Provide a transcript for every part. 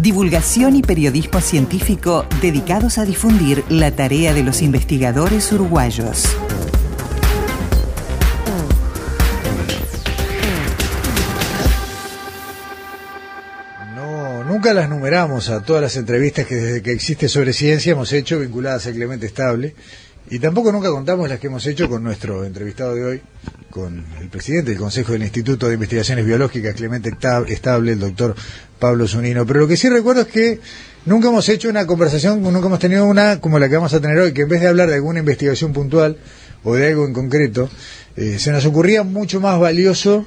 Divulgación y periodismo científico dedicados a difundir la tarea de los investigadores uruguayos. No, nunca las numeramos a todas las entrevistas que desde que existe sobre ciencia hemos hecho vinculadas a Clemente Estable y tampoco nunca contamos las que hemos hecho con nuestro entrevistado de hoy, con el presidente del Consejo del Instituto de Investigaciones Biológicas, Clemente Estable, el doctor Pablo Zunino. Pero lo que sí recuerdo es que nunca hemos hecho una conversación, nunca hemos tenido una como la que vamos a tener hoy, que en vez de hablar de alguna investigación puntual o de algo en concreto, eh, se nos ocurría mucho más valioso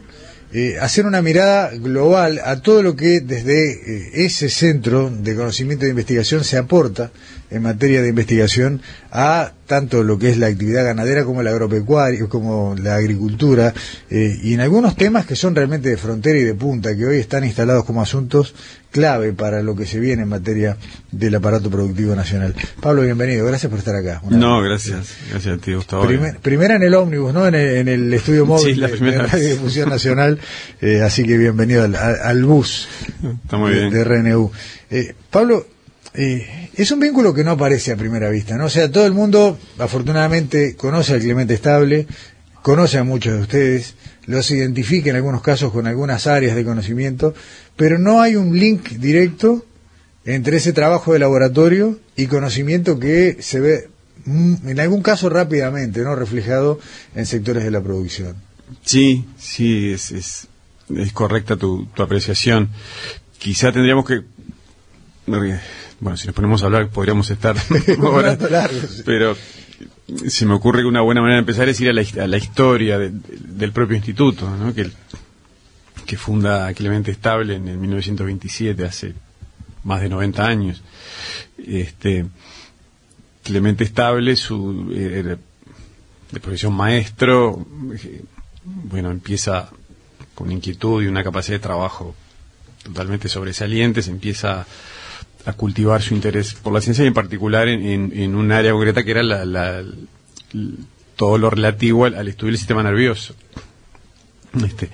eh, hacer una mirada global a todo lo que desde eh, ese centro de conocimiento de investigación se aporta en materia de investigación a tanto lo que es la actividad ganadera como la agropecuaria, como la agricultura, eh, y en algunos temas que son realmente de frontera y de punta, que hoy están instalados como asuntos clave para lo que se viene en materia del aparato productivo nacional. Pablo, bienvenido, gracias por estar acá. no, gracias, gracias a ti, Gustavo. primera en el ómnibus, ¿no? En el, estudio móvil de, Radio Difusión Nacional, eh, así que bienvenido al, bus Está muy bien. de RNU. Eh, Pablo, eh, es un vínculo que no aparece a primera vista, ¿no? O sea, todo el mundo, afortunadamente, conoce al Clemente Estable, conoce a muchos de ustedes, los identifica en algunos casos con algunas áreas de conocimiento, pero no hay un link directo entre ese trabajo de laboratorio y conocimiento que se ve, mm, en algún caso rápidamente, ¿no? Reflejado en sectores de la producción. Sí, sí, es, es, correcta tu, tu apreciación. Quizá tendríamos que bueno, si nos ponemos a hablar podríamos estar horas, pero se me ocurre que una buena manera de empezar es ir a la, historia del propio instituto, ¿no? que, que funda Clemente Estable en el 1927, hace más de 90 años. Este, Clemente Estable, su, eh, de profesión maestro, eh, bueno, empieza con inquietud y una capacidad de trabajo totalmente sobresalientes, empieza a cultivar su interés por la ciencia y en particular en, un área concreta que era la, todo lo relativo al, estudio del sistema nervioso. Este,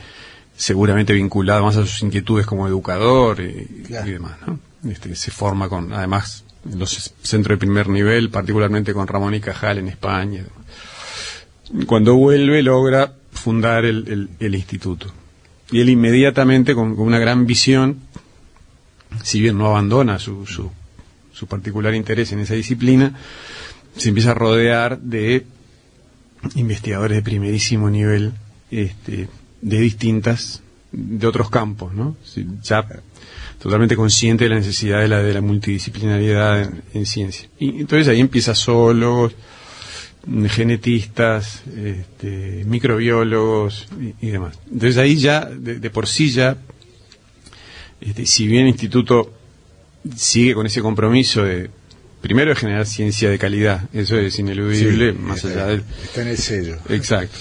seguramente vinculado más a sus inquietudes como educador y, demás, ¿no? Este, se forma con, además, en los centros de primer nivel, particularmente con Ramón y Cajal en España. Cuando vuelve logra fundar el, instituto. Y él inmediatamente, con una gran visión, si bien no abandona su, su, particular interés en esa disciplina, se empieza a rodear de investigadores de primerísimo nivel, este, de distintas, de otros campos, ¿no? Ya totalmente consciente de la necesidad de la, de la multidisciplinariedad en, ciencia. Y entonces ahí empieza zoólogos, genetistas, este, microbiólogos y, demás. Entonces ahí ya, de por sí ya este, si bien el instituto sigue con ese compromiso de primero de generar ciencia de calidad, eso es ineludible, más allá del está en el sello. Exacto.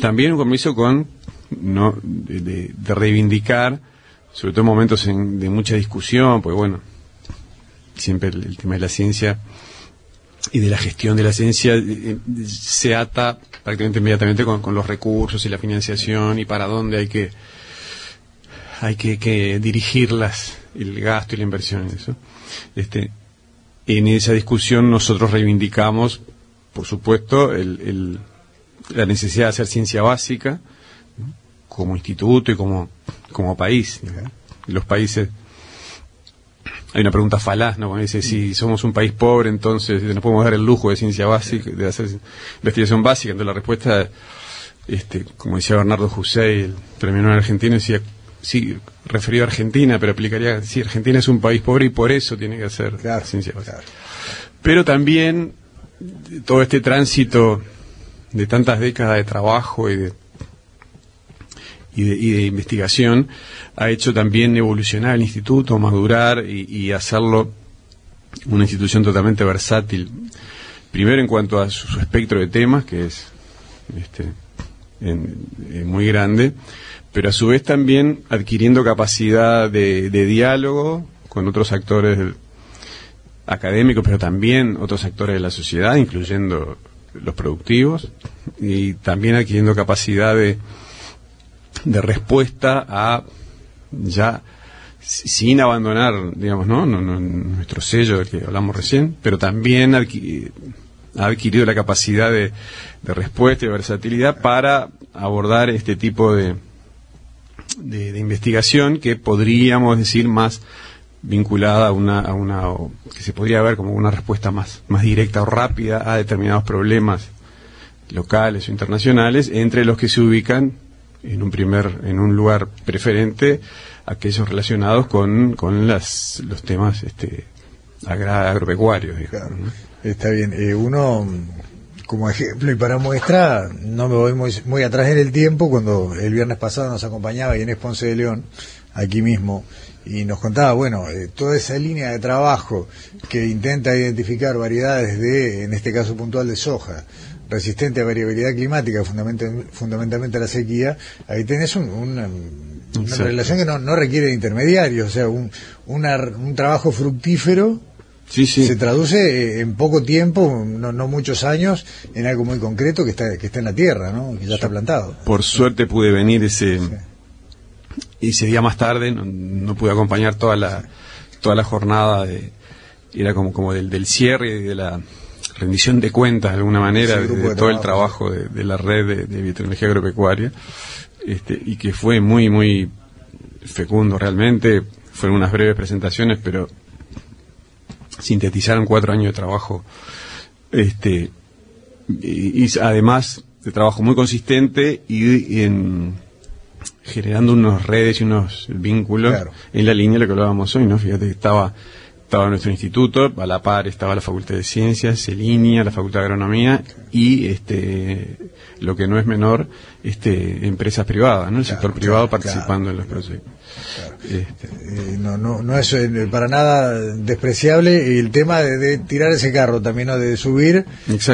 También un compromiso con no de, reivindicar, sobre todo en momentos de mucha discusión, pues bueno, siempre el, tema de la ciencia y de la gestión de la ciencia eh, eh, se ata prácticamente inmediatamente con, con los recursos y la financiación y para dónde hay que hay que, que dirigirlas, el gasto y la inversión en eso. Este, en esa discusión nosotros reivindicamos, por supuesto, el, la necesidad de hacer ciencia básica como instituto y como, país. Los países hay una pregunta falaz, ¿no? dice, si somos un país pobre, entonces nos podemos dar el lujo de ciencia básica, de hacer investigación básica. Entonces la respuesta, este, como decía Bernardo José, el premio Nobel argentino, decía, sí, referido a Argentina, pero aplicaría, sí, Argentina es un país pobre y por eso tiene que hacer ciencia Pero también todo este tránsito de tantas décadas de trabajo y de, y de, investigación ha hecho también evolucionar el instituto, madurar y, y hacerlo una institución totalmente versátil. Primero en cuanto a su, espectro de temas, que es este, muy grande, pero a su vez también adquiriendo capacidad de, diálogo con otros actores académicos, pero también otros actores de la sociedad, incluyendo los productivos, y también adquiriendo capacidad de, de respuesta a ya sin abandonar, digamos, ¿no? nuestro sello del que hablamos recién, pero también ha adquirido la capacidad de, respuesta y versatilidad para abordar este tipo de, de, investigación que podríamos decir más vinculada a una, a una que se podría ver como una respuesta más, más directa o rápida a determinados problemas locales o internacionales, entre los que se ubican en un primer, en un lugar preferente aquellos relacionados con, con las, los temas este, agropecuarios. Está bien. Eh, uno, como ejemplo y para muestra, no me voy muy, muy atrás en el tiempo, cuando el viernes pasado nos acompañaba Inés Ponce de León, aquí mismo, y nos contaba, bueno, eh, toda esa línea de trabajo que intenta identificar variedades de, en este caso puntual de soja, resistente a variabilidad climática, fundamentalmente, a la sequía, ahí tenés una, relación que no, no, requiere de intermediarios, o sea, un, un trabajo fructífero se traduce en poco tiempo, no, no, muchos años, en algo muy concreto que está, que está en la tierra, ¿no? que ya está plantado. Por suerte pude venir ese, ese día más tarde, no, pude acompañar toda la, toda la jornada, de, era como, como del, del cierre y de la rendición de cuentas de alguna manera de, todo el trabajo de, la red de, de agropecuaria este, y que fue muy muy fecundo realmente. Fueron unas breves presentaciones pero sintetizaron cuatro años de trabajo este y, además de trabajo muy consistente y, en generando unos redes y unos vínculos en la línea de lo que hablábamos hoy no fíjate que estaba estaba nuestro instituto, a la par estaba la Facultad de Ciencias, línea la Facultad de Agronomía y este lo que no es menor, este empresas privadas, ¿no? El sector privado participando en los proyectos. Este. Eh, no, no, no es eh, para nada despreciable el tema de, tirar ese carro también, ¿no? de subir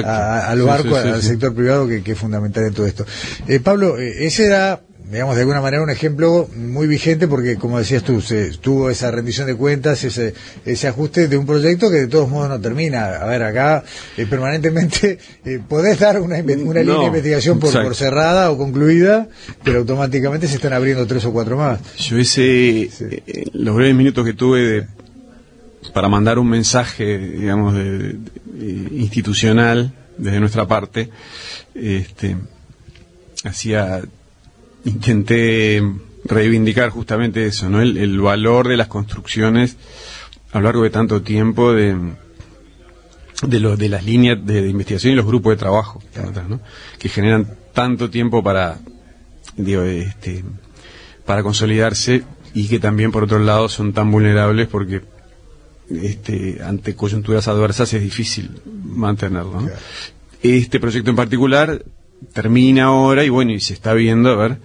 al barco, al sector privado que, que, es fundamental en todo esto. Eh, Pablo, ese era digamos, de alguna manera un ejemplo muy vigente porque, como decías tú, se tuvo esa rendición de cuentas, ese, ese ajuste de un proyecto que de todos modos no termina. A ver, acá eh, permanentemente eh, podés dar una, una línea de investigación por, por, cerrada o concluida, pero automáticamente se están abriendo tres o cuatro más. Yo ese, eh, los breves minutos que tuve de, para mandar un mensaje, digamos, de, institucional desde nuestra parte, este, hacía intenté reivindicar justamente eso, ¿no? El, valor de las construcciones a lo largo de tanto tiempo de de, los de las líneas de, investigación y los grupos de trabajo que generan tanto tiempo para digo, este, para consolidarse y que también por otro lado son tan vulnerables porque este, ante coyunturas adversas es difícil mantenerlo. Este proyecto en particular termina ahora y bueno, y se está viendo a ver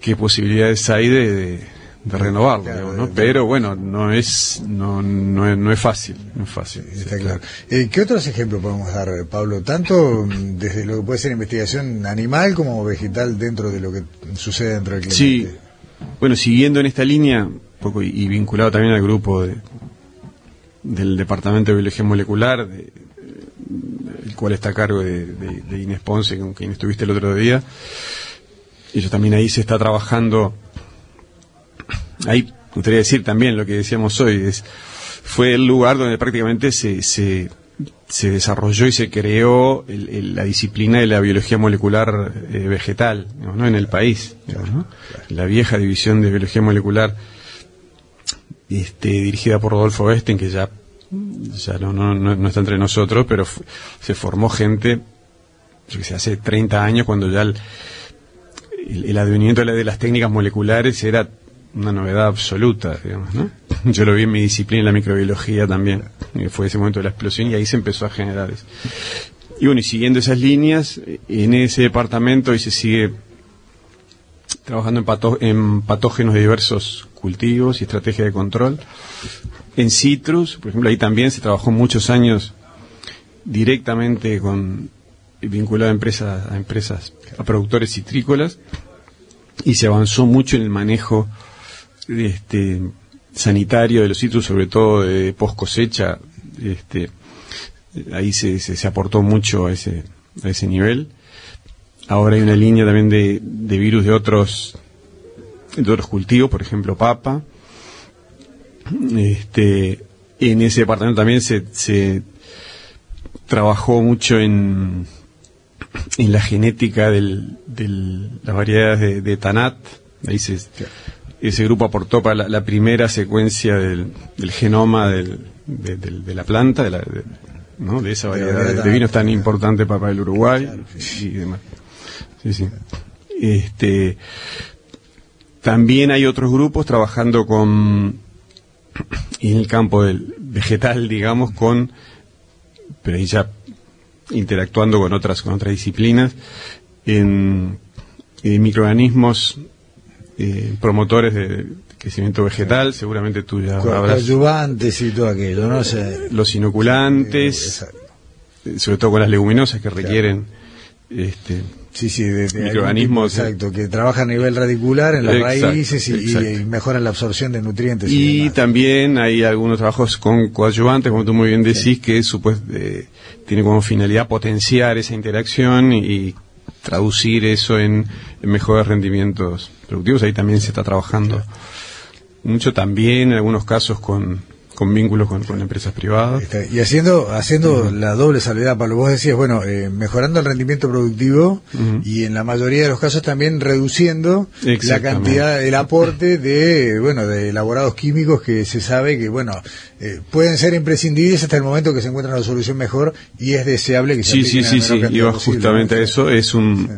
qué posibilidades hay de, de, renovarlo, ¿no? Pero bueno, no es, no, no, es, no es fácil, no es fácil. Está claro. Eh, ¿Qué otros ejemplos podemos dar, Pablo? Tanto desde lo que puede ser investigación animal como vegetal dentro de lo que sucede dentro del clima. Sí, bueno, siguiendo en esta línea, poco y, vinculado también al grupo de, del Departamento de Biología Molecular, de, el cual está a cargo de, de Inés Ponce, con quien estuviste el otro día, y también ahí se está trabajando, ahí me gustaría decir también lo que decíamos hoy, es, fue el lugar donde prácticamente se, se, se desarrolló y se creó la disciplina de la biología molecular eh, vegetal ¿no? en el país. La vieja división de biología molecular este, dirigida por Rodolfo Westen, que ya, ya no, no, no, está entre nosotros, pero se formó gente, yo que sé, hace 30 años cuando ya el, el, advenimiento de las técnicas moleculares era una novedad absoluta, digamos, ¿no? Yo lo vi en mi disciplina, en la microbiología también, fue ese momento de la explosión y ahí se empezó a generar eso. Y bueno, y siguiendo esas líneas, en ese departamento y se sigue trabajando en, en patógenos de diversos cultivos y estrategia de control. En citrus, por ejemplo, ahí también se trabajó muchos años directamente con vinculado a empresas, a empresas, a productores citrícolas, y se avanzó mucho en el manejo este, sanitario de los citrus, sobre todo de post cosecha. Este, ahí se, se, aportó mucho a ese, a ese nivel. Ahora hay una línea también de, de virus de otros, de otros cultivos, por ejemplo, papa. Este, en ese departamento también se, se trabajó mucho en, en la genética de las variedades de, Tanat. Ahí ese grupo aportó para la, primera secuencia del, genoma de, la planta, de, la, de esa variedad de, vinos tan importante para, el Uruguay y demás. Este, también hay otros grupos trabajando con en el campo del vegetal, digamos, con pero ahí ya interactuando con otras, con otras disciplinas, en, microorganismos eh, promotores de crecimiento vegetal, seguramente tú ya habrás... y todo aquello, ¿no? los inoculantes, eh, sobre todo con las leguminosas que requieren este, Sí, sí, de, microorganismos. exacto, que trabajan a nivel radicular en las raíces y, mejoran la absorción de nutrientes. Y, también hay algunos trabajos con coadyuvantes, como tú muy bien decís, que supuesto, eh, tiene como finalidad potenciar esa interacción y, traducir eso en, mejores rendimientos productivos. Ahí también se está trabajando mucho también en algunos casos con con vínculos con, empresas privadas. Y haciendo haciendo la doble salvedad, Pablo, vos decías, bueno, eh, mejorando el rendimiento productivo y en la mayoría de los casos también reduciendo la cantidad, el aporte de, bueno, de elaborados químicos que se sabe que, bueno, eh, pueden ser imprescindibles hasta el momento que se encuentra una solución mejor y es deseable que se Sí, sí, sí, sí, iba justamente a eso, es un,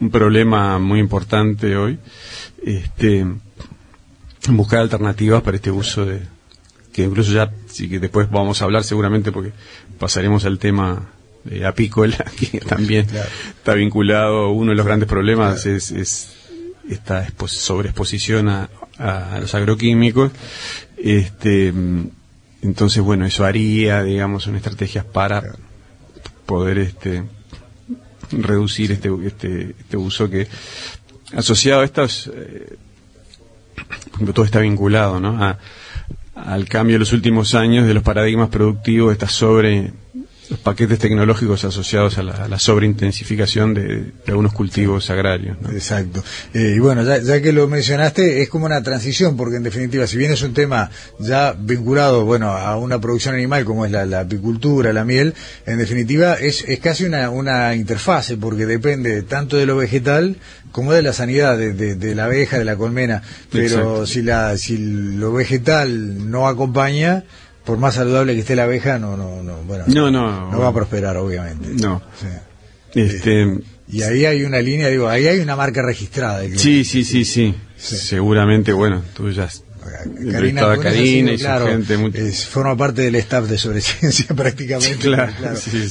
un problema muy importante hoy. Este, buscar alternativas para este uso de, que incluso ya, sí que después vamos a hablar seguramente porque pasaremos al tema de apícola, que también está vinculado, uno de los grandes problemas es, esta sobreexposición a, a, los agroquímicos. Este, entonces, bueno, eso haría, digamos, una estrategia para poder este, reducir este, este, este uso que, asociado a estas, eh, todo está vinculado, ¿no? A, al cambio de los últimos años de los paradigmas productivos, estas sobre los paquetes tecnológicos asociados a la, sobreintensificación de, algunos cultivos agrarios. Exacto. Eh, y bueno, ya, que lo mencionaste, es como una transición, porque en definitiva, si bien es un tema ya vinculado bueno, a una producción animal como es la, apicultura, la miel, en definitiva es, es casi una, una interfase, porque depende tanto de lo vegetal como de la sanidad de, la abeja, de la colmena, pero si la si lo vegetal no acompaña, por más saludable que esté la abeja, no no no bueno, no, no, va a prosperar obviamente. No. Este y ahí hay una línea, digo, ahí hay una marca registrada. Sí, sí, sí, sí, Seguramente, bueno, tú ya Karina, Karina y claro, gente. forma parte del staff de Sobreciencia prácticamente. claro,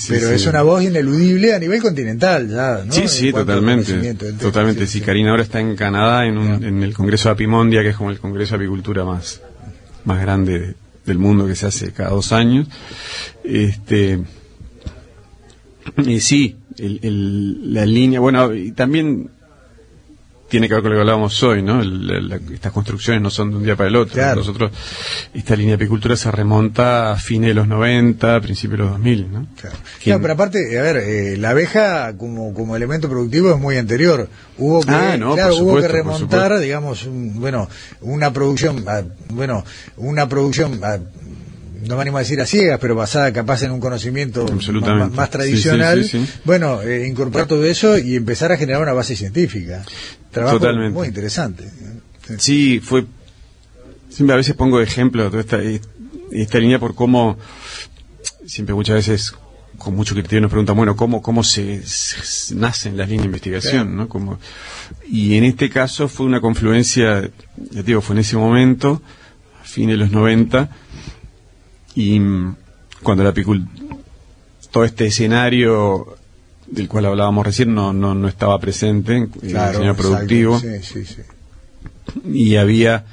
pero es una voz ineludible a nivel continental ya, Sí, sí, totalmente. Totalmente. Sí, Karina ahora está en Canadá en, un, en el Congreso de Apimondia, que es como el Congreso de Apicultura más, más grande del mundo que se hace cada dos años. Este, y sí, el, la línea, bueno, y también tiene que ver con lo que hablábamos hoy, ¿no? estas construcciones no son de un día para el otro. Nosotros, esta línea de apicultura se remonta a fines de los 90, principios de los 2000, ¿no? Claro. pero aparte, a ver, eh, la abeja como, como elemento productivo es muy anterior. Hubo que, ah, hubo que remontar, digamos, bueno, una producción, ah, bueno, una producción ah, no me animo a decir a ciegas, pero basada capaz en un conocimiento más, tradicional, bueno, eh, incorporar todo eso y empezar a generar una base científica. Trabajo muy interesante. Sí, fue... Siempre a veces pongo de ejemplo toda esta, esta línea por cómo, siempre muchas veces con mucho criterio nos preguntan, bueno, ¿cómo, cómo se, nacen las líneas de investigación? ¿no? Como, y en este caso fue una confluencia, ya digo, fue en ese momento, a fines de los 90, y cuando la apicultura, todo este escenario del cual hablábamos recién no, no, no estaba presente en el diseño productivo. Y había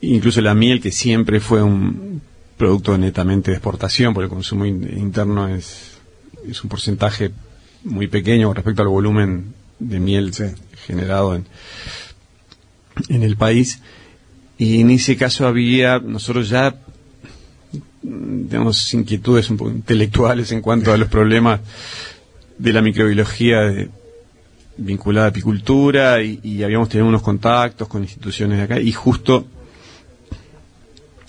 incluso la miel, que siempre fue un producto netamente de exportación, porque el consumo interno es, es un porcentaje muy pequeño con respecto al volumen de miel generado en, en el país. Y en ese caso había, nosotros ya tenemos inquietudes un poco intelectuales en cuanto a los problemas de la microbiología de, vinculada a apicultura y, habíamos tenido unos contactos con instituciones de acá y justo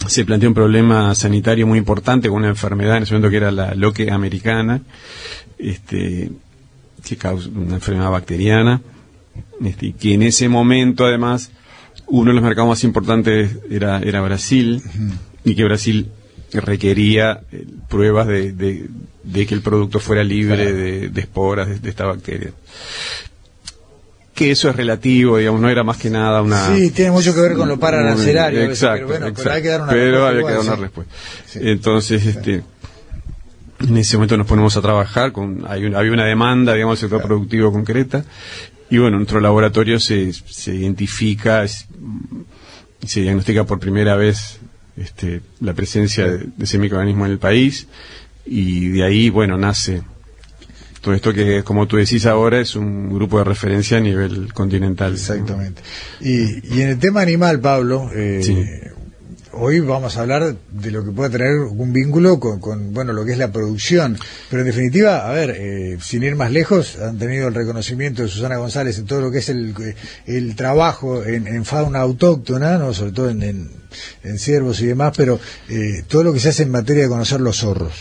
se planteó un problema sanitario muy importante con una enfermedad en ese momento que era la loque americana, este, que causa una enfermedad bacteriana, este, que en ese momento además uno de los mercados más importantes era, era Brasil y que Brasil requería eh, pruebas de, de, que el producto fuera libre de, esporas de, esta bacteria que eso es relativo, digamos, no era más que nada una... Sí, tiene mucho que ver con lo paranancerario. Exacto, pero, bueno, pero hay que dar una pero respuesta. Había que dar una respuesta. Entonces, este, en ese momento nos ponemos a trabajar, con hay había una demanda, digamos, del sector productivo concreta, y bueno, en nuestro laboratorio se, se identifica, se diagnostica por primera vez este, la presencia de, ese microorganismo en el país y de ahí, bueno, nace todo esto que, como tú decís ahora, es un grupo de referencia a nivel continental. Exactamente. Y, y en el tema animal, Pablo, eh, hoy vamos a hablar de lo que puede tener un vínculo con, bueno lo que es la producción. Pero en definitiva a ver eh, sin ir más lejos han tenido el reconocimiento de Susana González en todo lo que es el, el trabajo en, fauna autóctona no sobre todo en, en, ciervos y demás pero eh, todo lo que se hace en materia de conocer los zorros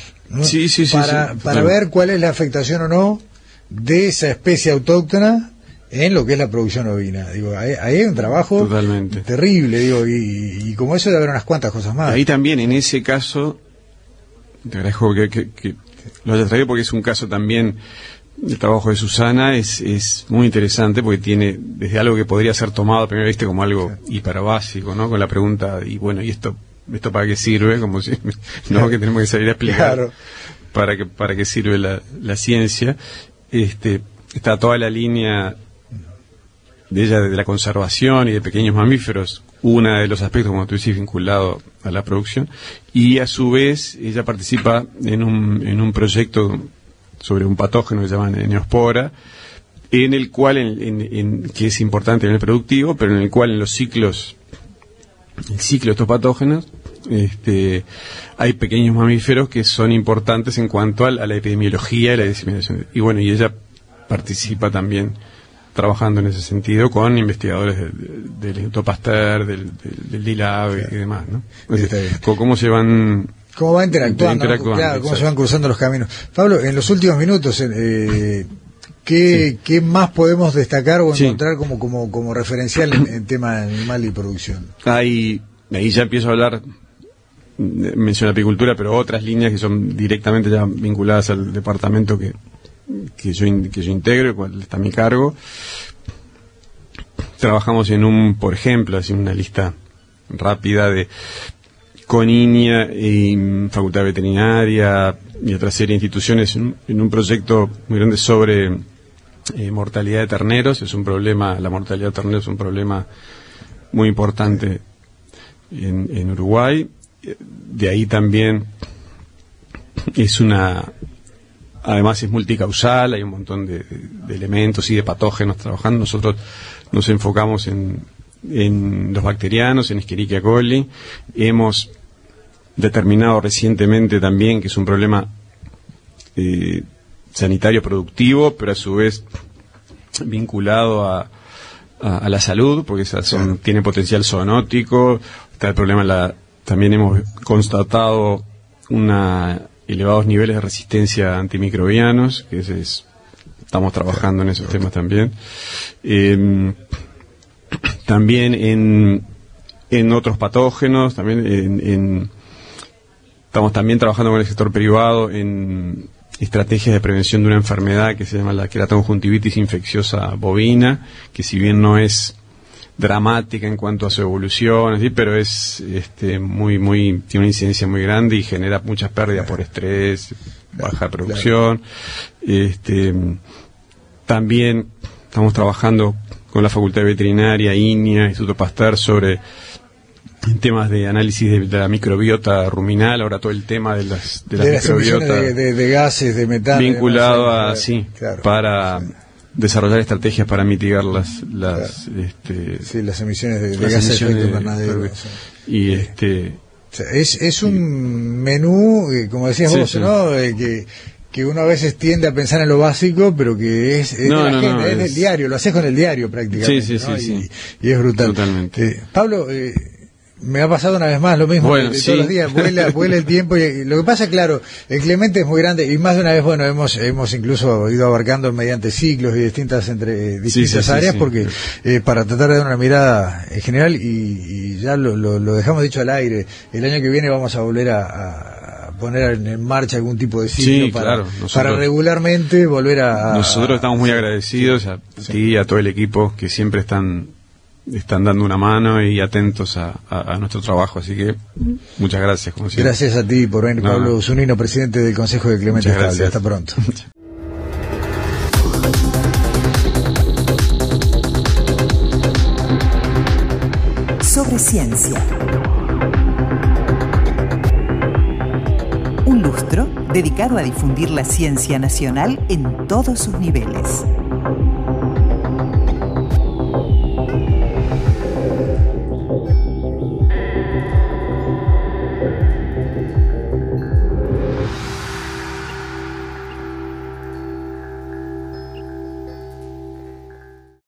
sí, sí, sí, para, para ver cuál es la afectación o no de esa especie autóctona en lo que es la producción ovina. Digo, ahí, hay un trabajo Totalmente. terrible, digo, y, como eso debe haber unas cuantas cosas más. Ahí también, en ese caso, te agradezco que, lo hayas traído porque es un caso también, el trabajo de Susana es, es muy interesante porque tiene desde algo que podría ser tomado a primera vista como algo hiperbásico, ¿no? Con la pregunta, y bueno, ¿y esto, esto para qué sirve? Como si, no, que tenemos que salir a explicar para, que, para qué sirve la, la ciencia. Este, está toda la línea de ella de la conservación y de pequeños mamíferos, uno de los aspectos, como tú dices, vinculado a la producción, y a su vez ella participa en un, en un proyecto sobre un patógeno que se llama neospora, en el cual, en, que es importante en el productivo, pero en el cual en los ciclos, el ciclo de estos patógenos, este, hay pequeños mamíferos que son importantes en cuanto a, la epidemiología y la diseminación. Y bueno, y ella participa también trabajando en ese sentido con investigadores del, Instituto Pasteur, del, del, DILAB y demás, ¿no? ¿Cómo se van cómo va interactuando, claro, cómo se van cruzando los caminos. Pablo, en los últimos minutos, eh, ¿qué, ¿qué, más podemos destacar o encontrar como, como, como referencial en, tema animal y producción? Ahí, ahí ya empiezo a hablar, menciono apicultura, pero otras líneas que son directamente ya vinculadas al departamento que, que yo, que yo integro, cual está mi cargo. Trabajamos en un, por ejemplo, así una lista rápida de con INIA y Facultad Veterinaria y otra serie de instituciones en, un proyecto muy grande sobre eh, mortalidad de terneros. Es un problema, la mortalidad de terneros es un problema muy importante en, en Uruguay. De ahí también es una Además es multicausal, hay un montón de, elementos y de patógenos trabajando. Nosotros nos enfocamos en, los bacterianos, en Escherichia coli. Hemos determinado recientemente también que es un problema eh, sanitario productivo, pero a su vez vinculado a, la salud, porque son, tiene potencial zoonótico. Está el problema, la, también hemos constatado una elevados niveles de resistencia antimicrobianos, que es, estamos trabajando en esos temas también. Em, también en, en otros patógenos, también en, estamos también trabajando con el sector privado en estrategias de prevención de una enfermedad que se llama la queratoconjuntivitis infecciosa bovina, que si bien no es dramática en cuanto a su evolución, pero es este, muy, muy, tiene una incidencia muy grande y genera muchas pérdidas por estrés, baja producción. Este, también estamos trabajando con la Facultad de Veterinaria, INIA, Instituto Pasteur sobre en temas de análisis de, la microbiota ruminal, ahora todo el tema de las de, de las de, gases, de metano. Vinculado a, sí, para desarrollar estrategias para mitigar las las este, sí, las emisiones de, gases de efecto invernadero. Y este es, es un menú, eh, como decías vos, ¿no? que que uno a veces tiende a pensar en lo básico, pero que es, es, del diario, lo haces con el diario prácticamente. Sí, sí, sí, y, es brutal. Totalmente. Eh, Pablo, eh, me ha pasado una vez más lo mismo todos los días, vuela, vuela el tiempo y lo que pasa, claro, el Clemente es muy grande y más de una vez, bueno, hemos hemos incluso ido abarcando mediante ciclos y distintas entre distintas áreas porque eh, para tratar de dar una mirada en general y, ya lo, lo, dejamos dicho al aire, el año que viene vamos a volver a poner en marcha algún tipo de ciclo para, para regularmente volver a, Nosotros estamos muy agradecidos a ti y a todo el equipo que siempre están están dando una mano y atentos a, nuestro trabajo, así que muchas gracias. gracias a ti por venir, Pablo Zunino, presidente del Consejo de Clemente Estable. Hasta pronto. Sobre ciencia. Un lustro dedicado a difundir la ciencia nacional en todos sus niveles.